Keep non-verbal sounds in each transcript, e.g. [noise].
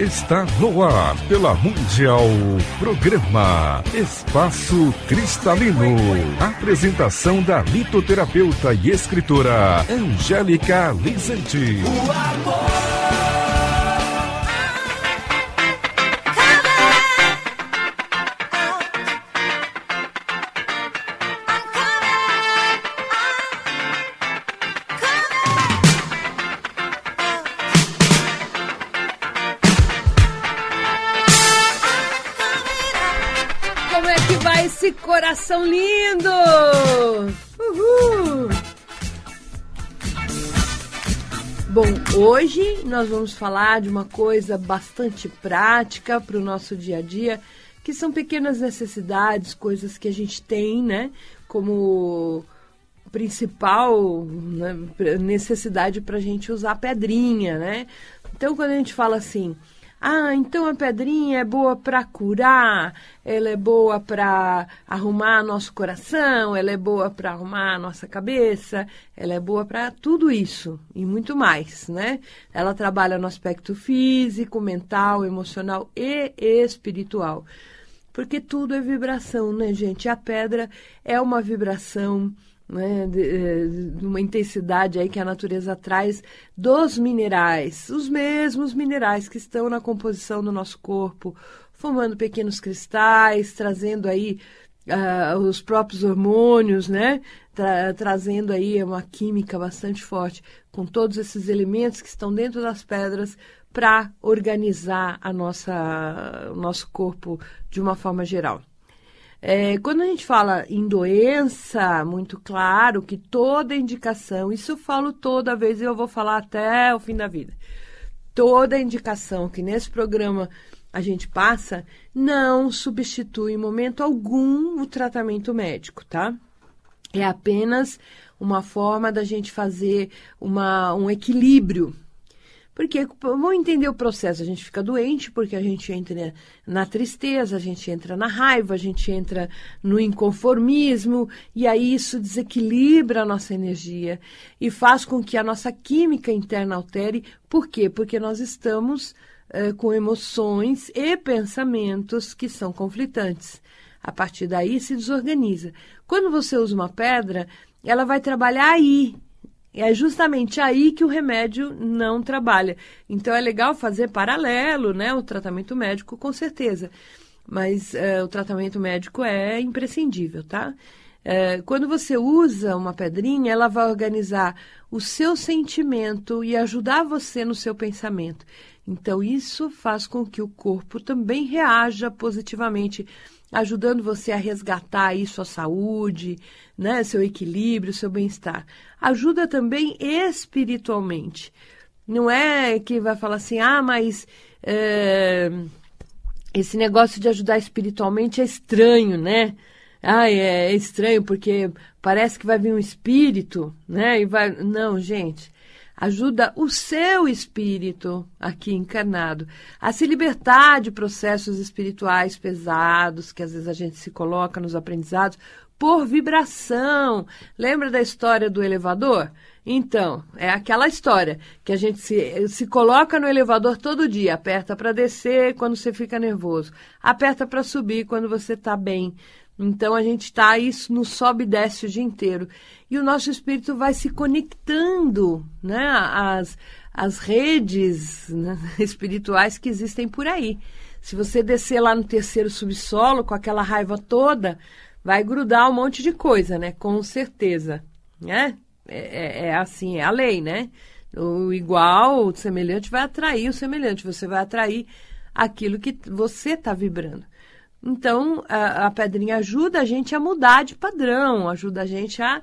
Está no ar pela Mundial. Programa Espaço Cristalino. Apresentação da litoterapeuta e escritora Angélica Lizente. O amor. Coração lindo! Uhul! Bom, hoje nós vamos falar de uma coisa bastante prática para o nosso dia a dia, que são pequenas necessidades, coisas que a gente tem, né? Como principal né, necessidade para a gente usar pedrinha, né? Então, quando a gente fala assim, ah, então a pedrinha é boa para curar, ela é boa para arrumar nosso coração, ela é boa para arrumar nossa cabeça, ela é boa para tudo isso e muito mais, né? Ela trabalha no aspecto físico, mental, emocional e espiritual. Porque tudo é vibração, né, gente? A pedra é uma vibração né, de, eh, de, uma intensidade aí que a natureza traz dos minerais, os mesmos minerais que estão na composição do nosso corpo, formando pequenos cristais, trazendo aí uh, os próprios hormônios, né, tra trazendo aí uma química bastante forte com todos esses elementos que estão dentro das pedras para organizar a nossa, o nosso corpo de uma forma geral. É, quando a gente fala em doença, muito claro que toda indicação, isso eu falo toda vez e eu vou falar até o fim da vida. Toda indicação que nesse programa a gente passa não substitui em momento algum o tratamento médico, tá? É apenas uma forma da gente fazer uma, um equilíbrio porque vamos entender o processo. A gente fica doente porque a gente entra na tristeza, a gente entra na raiva, a gente entra no inconformismo, e aí isso desequilibra a nossa energia e faz com que a nossa química interna altere. Por quê? Porque nós estamos eh, com emoções e pensamentos que são conflitantes. A partir daí se desorganiza. Quando você usa uma pedra, ela vai trabalhar aí, é justamente aí que o remédio não trabalha. Então é legal fazer paralelo, né? O tratamento médico, com certeza. Mas é, o tratamento médico é imprescindível, tá? É, quando você usa uma pedrinha, ela vai organizar o seu sentimento e ajudar você no seu pensamento. Então, isso faz com que o corpo também reaja positivamente ajudando você a resgatar aí sua saúde, né, seu equilíbrio, seu bem-estar. Ajuda também espiritualmente. Não é que vai falar assim, ah, mas é, esse negócio de ajudar espiritualmente é estranho, né? Ah, é, é estranho porque parece que vai vir um espírito, né? E vai. Não, gente ajuda o seu espírito aqui encarnado a se libertar de processos espirituais pesados que às vezes a gente se coloca nos aprendizados por vibração. Lembra da história do elevador? Então, é aquela história que a gente se, se coloca no elevador todo dia, aperta para descer quando você fica nervoso, aperta para subir quando você está bem. Então a gente está isso no sobe e desce o dia inteiro. E o nosso espírito vai se conectando né, às, às redes né, [laughs] espirituais que existem por aí. Se você descer lá no terceiro subsolo com aquela raiva toda, vai grudar um monte de coisa, né? Com certeza. Né? É, é, é assim, é a lei, né? O igual, o semelhante vai atrair o semelhante. Você vai atrair aquilo que você está vibrando. Então, a, a pedrinha ajuda a gente a mudar de padrão, ajuda a gente a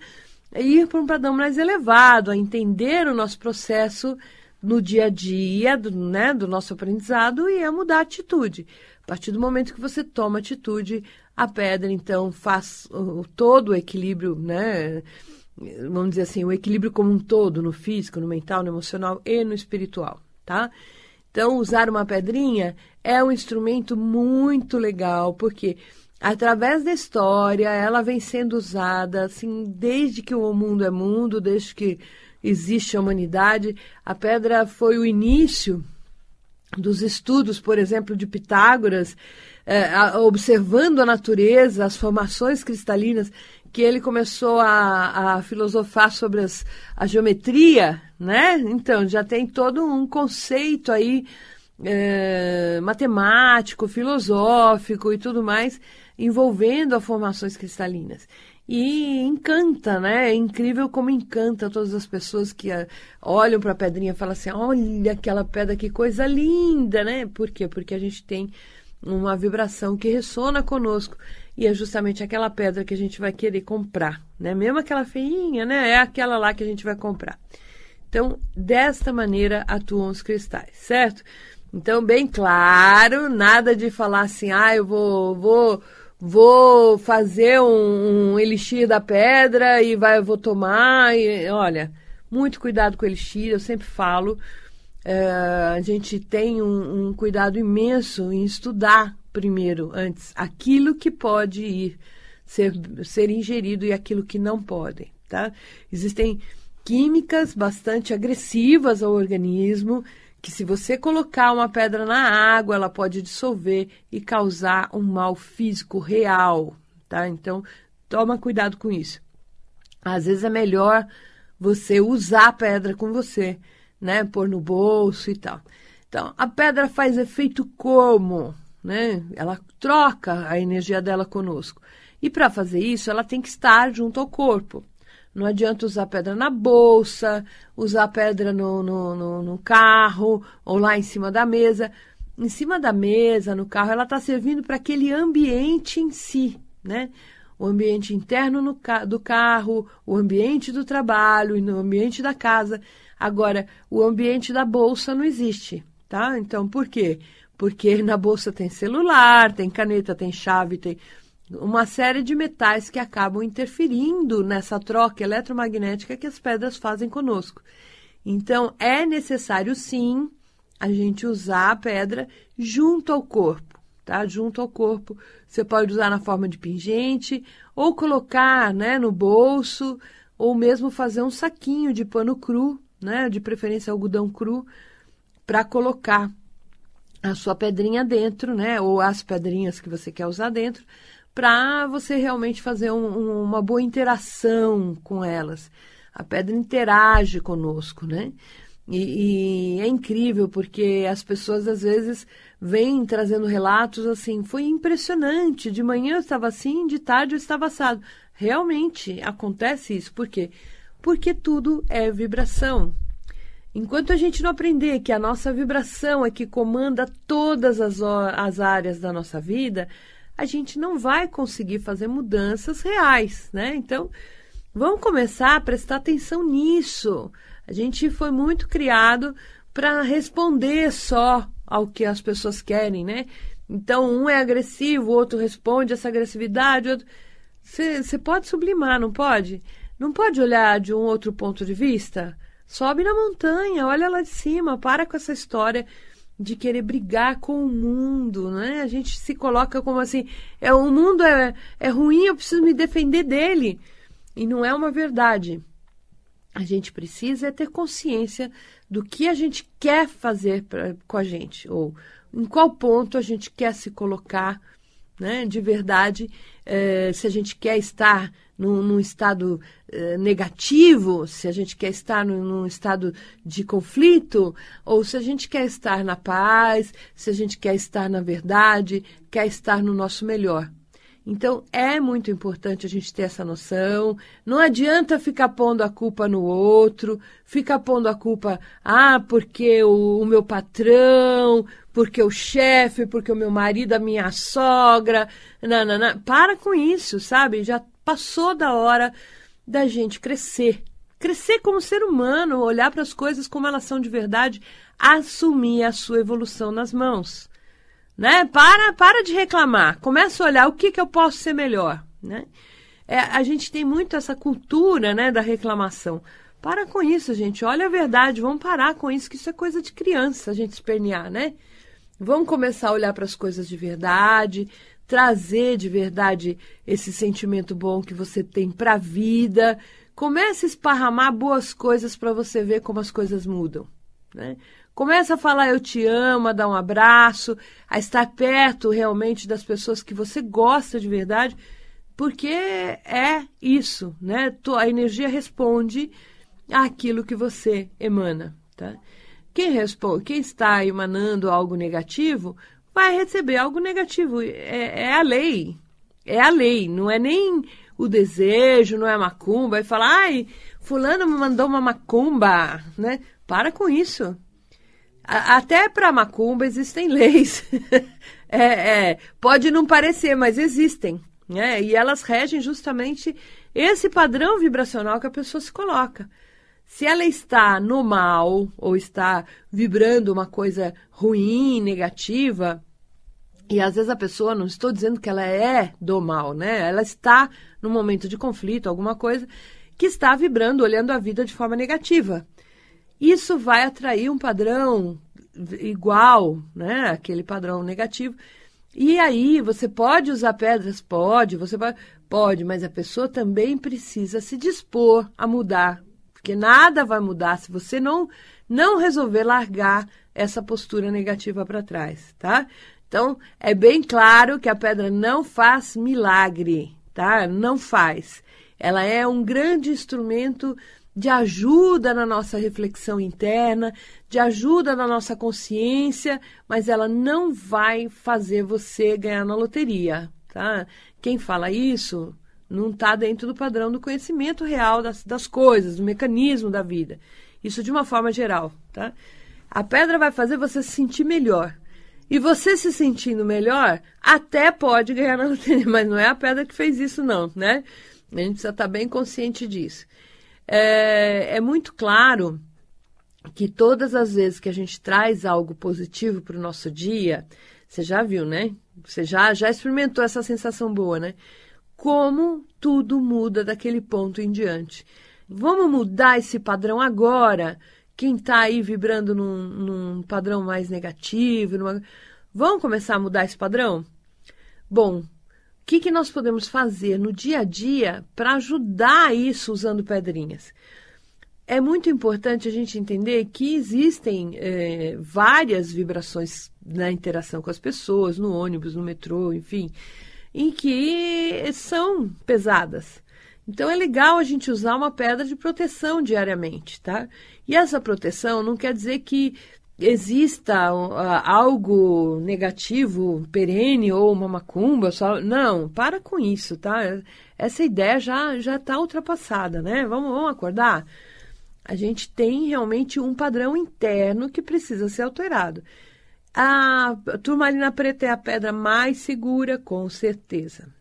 ir para um padrão mais elevado, a entender o nosso processo no dia a dia do, né, do nosso aprendizado e a mudar a atitude. A partir do momento que você toma atitude, a pedra então faz o, todo o equilíbrio, né? Vamos dizer assim, o equilíbrio como um todo, no físico, no mental, no emocional e no espiritual, tá? Então, usar uma pedrinha é um instrumento muito legal, porque através da história, ela vem sendo usada assim desde que o mundo é mundo, desde que existe a humanidade. A pedra foi o início dos estudos, por exemplo, de Pitágoras, é, observando a natureza, as formações cristalinas, que ele começou a, a filosofar sobre as, a geometria, né? Então, já tem todo um conceito aí é, matemático, filosófico e tudo mais envolvendo as formações cristalinas. E encanta, né? É incrível como encanta todas as pessoas que uh, olham para a pedrinha e falam assim: olha aquela pedra, que coisa linda, né? Por quê? Porque a gente tem uma vibração que ressona conosco. E é justamente aquela pedra que a gente vai querer comprar, né? Mesmo aquela feinha, né? É aquela lá que a gente vai comprar. Então, desta maneira atuam os cristais, certo? Então, bem claro, nada de falar assim, ah, eu vou, vou vou fazer um, um, elixir da pedra e vai, vou tomar. E, olha, muito cuidado com o elixir, eu sempre falo. É, a gente tem um, um, cuidado imenso em estudar primeiro, antes, aquilo que pode ir ser, ser ingerido e aquilo que não pode. Tá? Existem químicas bastante agressivas ao organismo que se você colocar uma pedra na água, ela pode dissolver e causar um mal físico real, tá? Então, toma cuidado com isso. Às vezes é melhor você usar a pedra com você, né? Pôr no bolso e tal. Então, a pedra faz efeito como? Né? Ela troca a energia dela conosco. E para fazer isso, ela tem que estar junto ao corpo. Não adianta usar pedra na bolsa, usar pedra no, no, no, no carro ou lá em cima da mesa. Em cima da mesa, no carro, ela está servindo para aquele ambiente em si, né? O ambiente interno no, do carro, o ambiente do trabalho e no ambiente da casa. Agora, o ambiente da bolsa não existe, tá? Então, por quê? Porque na bolsa tem celular, tem caneta, tem chave, tem uma série de metais que acabam interferindo nessa troca eletromagnética que as pedras fazem conosco. Então, é necessário sim a gente usar a pedra junto ao corpo, tá? Junto ao corpo. Você pode usar na forma de pingente, ou colocar né, no bolso, ou mesmo fazer um saquinho de pano cru, né? De preferência algodão cru, para colocar a sua pedrinha dentro, né? Ou as pedrinhas que você quer usar dentro para você realmente fazer um, um, uma boa interação com elas. A pedra interage conosco, né? E, e, é incrível porque as pessoas às vezes vêm trazendo relatos assim: foi impressionante, de manhã eu estava assim, de tarde eu estava assado. Realmente acontece isso. Por quê? Porque tudo é vibração. Enquanto a gente não aprender que a nossa vibração é que comanda todas as, as áreas da nossa vida, a gente não vai conseguir fazer mudanças reais, né? Então, vamos começar a prestar atenção nisso. A gente foi muito criado para responder só ao que as pessoas querem, né? Então, um é agressivo, o outro responde essa agressividade. Você pode sublimar, não pode? Não pode olhar de um outro ponto de vista? Sobe na montanha, olha lá de cima, para com essa história de querer brigar com o mundo, né? A gente se coloca como assim, é o mundo é, é ruim, eu preciso me defender dele. E não é uma verdade. A gente precisa é ter consciência do que a gente quer fazer pra, com a gente, ou em qual ponto a gente quer se colocar, né? De verdade, é, se a gente quer estar num, num estado eh, negativo, se a gente quer estar num, num, estado de conflito, ou se a gente quer estar na paz, se a gente quer estar na verdade, quer estar no nosso melhor. Então é muito importante a gente ter essa noção. Não adianta ficar pondo a culpa no outro, ficar pondo a culpa, ah, porque o, o meu patrão, porque o chefe, porque o meu marido, a minha sogra. Não. Para com isso, sabe? Já Passou da hora da gente crescer. Crescer como ser humano, olhar para as coisas como elas são de verdade, assumir a sua evolução nas mãos. Né? Para, para de reclamar. Começa a olhar o que, que eu posso ser melhor. Né? É, a gente tem muito essa cultura né, da reclamação. Para com isso, gente. Olha a verdade. Vamos parar com isso, que isso é coisa de criança, a gente espernear, né? Vamos começar a olhar para as coisas de verdade, trazer de verdade esse sentimento bom que você tem para a vida. Comece a esparramar boas coisas para você ver como as coisas mudam. Né? Começa a falar eu te amo, a dar um abraço, a estar perto realmente das pessoas que você gosta de verdade, porque é isso, né? A energia responde àquilo que você emana, tá? Quem, responde, quem está emanando algo negativo vai receber algo negativo. É, é, a lei. É a lei. Não é nem o desejo, não é macumba. Vai falar, ai, fulano me mandou uma macumba, né? Para com isso. A, até para macumba existem leis. [laughs] é, é, pode não parecer, mas existem. Né? E elas regem justamente esse padrão vibracional que a pessoa se coloca. Se ela está no mal ou está vibrando uma coisa ruim, negativa, e às vezes a pessoa, não estou dizendo que ela é do mal, né? Ela está num momento de conflito, alguma coisa, que está vibrando, olhando a vida de forma negativa. Isso vai atrair um padrão igual, né? Aquele padrão negativo. E aí, você pode usar pedras? Pode, você pode, pode, mas a pessoa também precisa se dispor a mudar. Porque nada vai mudar se você não, não resolver largar essa postura negativa para trás, tá? Então, é bem claro que a pedra não faz milagre, tá? Não faz. Ela é um grande instrumento de ajuda na nossa reflexão interna, de ajuda na nossa consciência, mas ela não vai fazer você ganhar na loteria, tá? Quem fala isso não está dentro do padrão do conhecimento real das, das coisas, do mecanismo da vida. Isso de uma forma geral, tá? A pedra vai fazer você se sentir melhor. E você se sentindo melhor, até pode ganhar na [laughs] loteria, mas não é a pedra que fez isso, não, né? A gente precisa estar bem consciente disso. É, é muito claro que todas as vezes que a gente traz algo positivo para o nosso dia, você já viu, né? Você já, já experimentou essa sensação boa, né? Como tudo muda daquele ponto em diante. Vamos mudar esse padrão agora quem está aí vibrando num, num, padrão mais negativo, numa... vão começar a mudar esse padrão? Bom, o que, que nós podemos fazer no dia a dia para ajudar isso usando pedrinhas? É muito importante a gente entender que existem é, várias vibrações na interação com as pessoas, no ônibus, no metrô, enfim, em que são pesadas. Então é legal a gente usar uma pedra de proteção diariamente, tá? E essa proteção não quer dizer que exista uh, algo negativo, perene ou uma macumba, só não, para com isso, tá? Essa ideia já já está ultrapassada, né? Vamos, vamos acordar. A gente tem realmente um padrão interno que precisa ser alterado. A turmalina preta é a pedra mais segura, com certeza.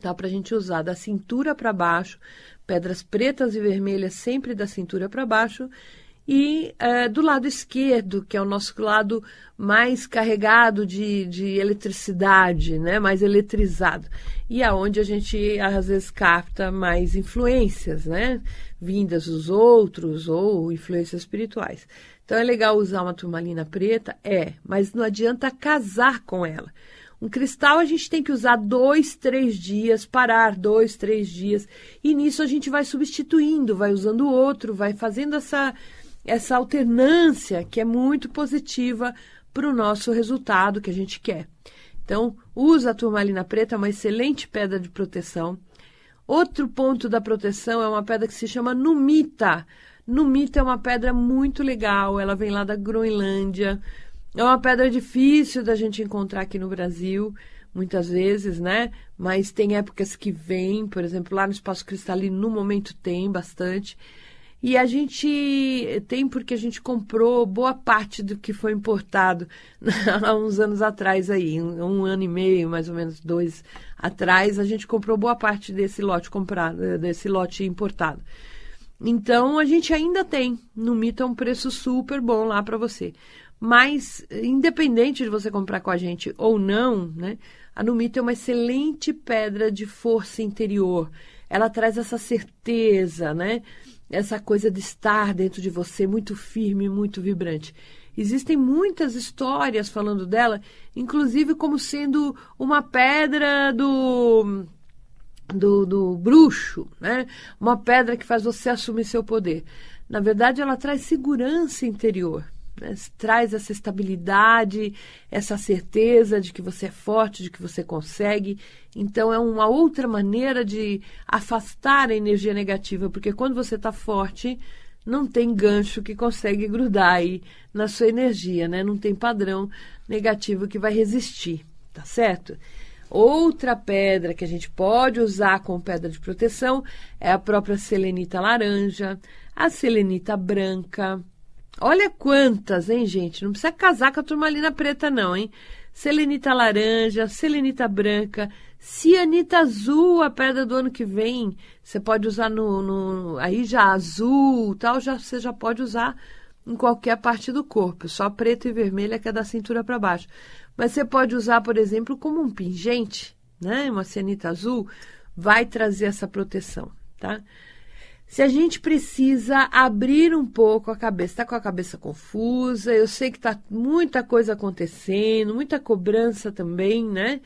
Dá para a gente usar da cintura para baixo, pedras pretas e vermelhas sempre da cintura para baixo. E é, do lado esquerdo, que é o nosso lado mais carregado de, de eletricidade, né? mais eletrizado. E aonde a gente às vezes capta mais influências, né? vindas dos outros ou influências espirituais. Então é legal usar uma turmalina preta? É, mas não adianta casar com ela. Um cristal a gente tem que usar dois, três dias, parar dois, três dias. E nisso a gente vai substituindo, vai usando outro, vai fazendo essa, essa alternância que é muito positiva para o nosso resultado que a gente quer. Então, usa a turmalina preta, é uma excelente pedra de proteção. Outro ponto da proteção é uma pedra que se chama numita. Numita é uma pedra muito legal, ela vem lá da Groenlândia. É uma pedra difícil da gente encontrar aqui no Brasil, muitas vezes, né? Mas tem épocas que vem, por exemplo, lá no Espaço Cristalino, no momento tem bastante. E a gente tem porque a gente comprou boa parte do que foi importado [laughs] há uns anos atrás aí, um, ano e meio, mais ou menos dois atrás, a gente comprou boa parte desse lote comprado, desse lote importado. Então a gente ainda tem no Mito é um preço super bom lá para você. Mas, independente de você comprar com a gente ou não, né, a Numita é uma excelente pedra de força interior. Ela traz essa certeza, né? essa coisa de estar dentro de você muito firme, muito vibrante. Existem muitas histórias falando dela, inclusive como sendo uma pedra do, do, do bruxo, né? Uma pedra que faz você assumir seu poder. Na verdade, ela traz segurança interior. Traz essa estabilidade, essa certeza de que você é forte, de que você consegue. Então, é uma outra maneira de afastar a energia negativa, porque quando você está forte, não tem gancho que consegue grudar aí na sua energia, né? Não tem padrão negativo que vai resistir, tá certo? Outra pedra que a gente pode usar como pedra de proteção é a própria selenita laranja, a selenita branca. Olha quantas, hein, gente? Não precisa casar com a turmalina preta, não, hein? Selenita laranja, selenita branca, cianita azul, a pedra do ano que vem. Você pode usar no, no aí já azul, tal, já você já pode usar em qualquer parte do corpo, só preto e vermelha que é da cintura para baixo. Mas você pode usar, por exemplo, como um pingente, né? Uma cianita azul vai trazer essa proteção, tá? Se a gente precisa abrir um pouco a cabeça, está com a cabeça confusa, eu sei que está muita coisa acontecendo, muita cobrança também, né?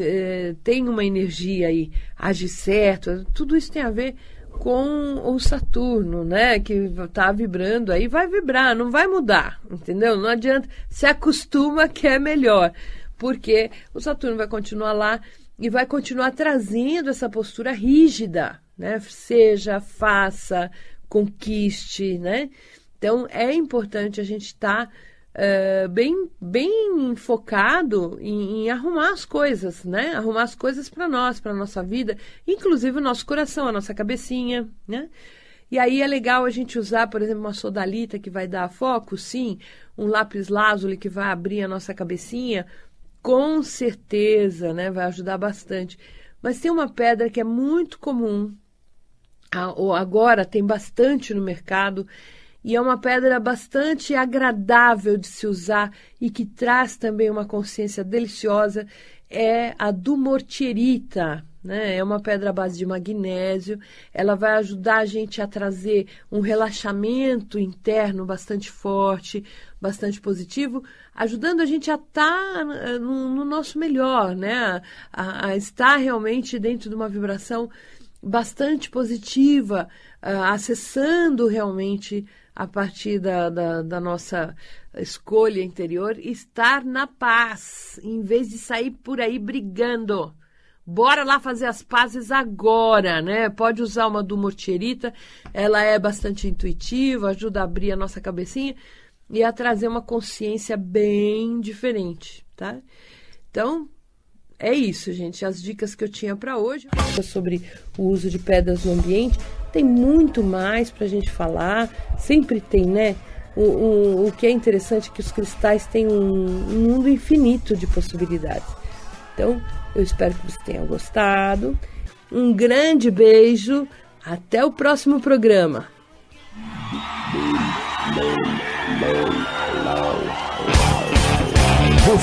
É, tem uma energia aí, age certo, tudo isso tem a ver com o Saturno, né? Que está vibrando aí, vai vibrar, não vai mudar, entendeu? Não adianta, se acostuma que é melhor, porque o Saturno vai continuar lá e vai continuar trazendo essa postura rígida, né? Seja, faça, conquiste, né? Então é importante a gente estar tá, uh, bem, bem focado em, em, arrumar as coisas, né? Arrumar as coisas para nós, para nossa vida, inclusive o nosso coração, a nossa cabecinha, né? E aí é legal a gente usar, por exemplo, uma sodalita que vai dar foco, sim, um lápis lazuli que vai abrir a nossa cabecinha, com certeza, né? Vai ajudar bastante. Mas tem uma pedra que é muito comum agora tem bastante no mercado e é uma pedra bastante agradável de se usar e que traz também uma consciência deliciosa é a dumortierita, né? É uma pedra à base de magnésio. Ela vai ajudar a gente a trazer um relaxamento interno bastante forte, bastante positivo, ajudando a gente a estar tá no, no nosso melhor, né? A, a estar realmente dentro de uma vibração bastante positiva, uh, acessando realmente a partir da, da, da, nossa escolha interior, estar na paz, em vez de sair por aí brigando. Bora lá fazer as pazes agora, né? Pode usar uma do Mortierita, ela é bastante intuitiva, ajuda a abrir a nossa cabecinha e a trazer uma consciência bem diferente, tá? Então, é isso, gente. As dicas que eu tinha para hoje sobre o uso de pedras no ambiente. Tem muito mais para a gente falar. Sempre tem, né? O, o, o, que é interessante é que os cristais têm um, um mundo infinito de possibilidades. Então, eu espero que você tenha gostado. Um grande beijo. Até o próximo programa.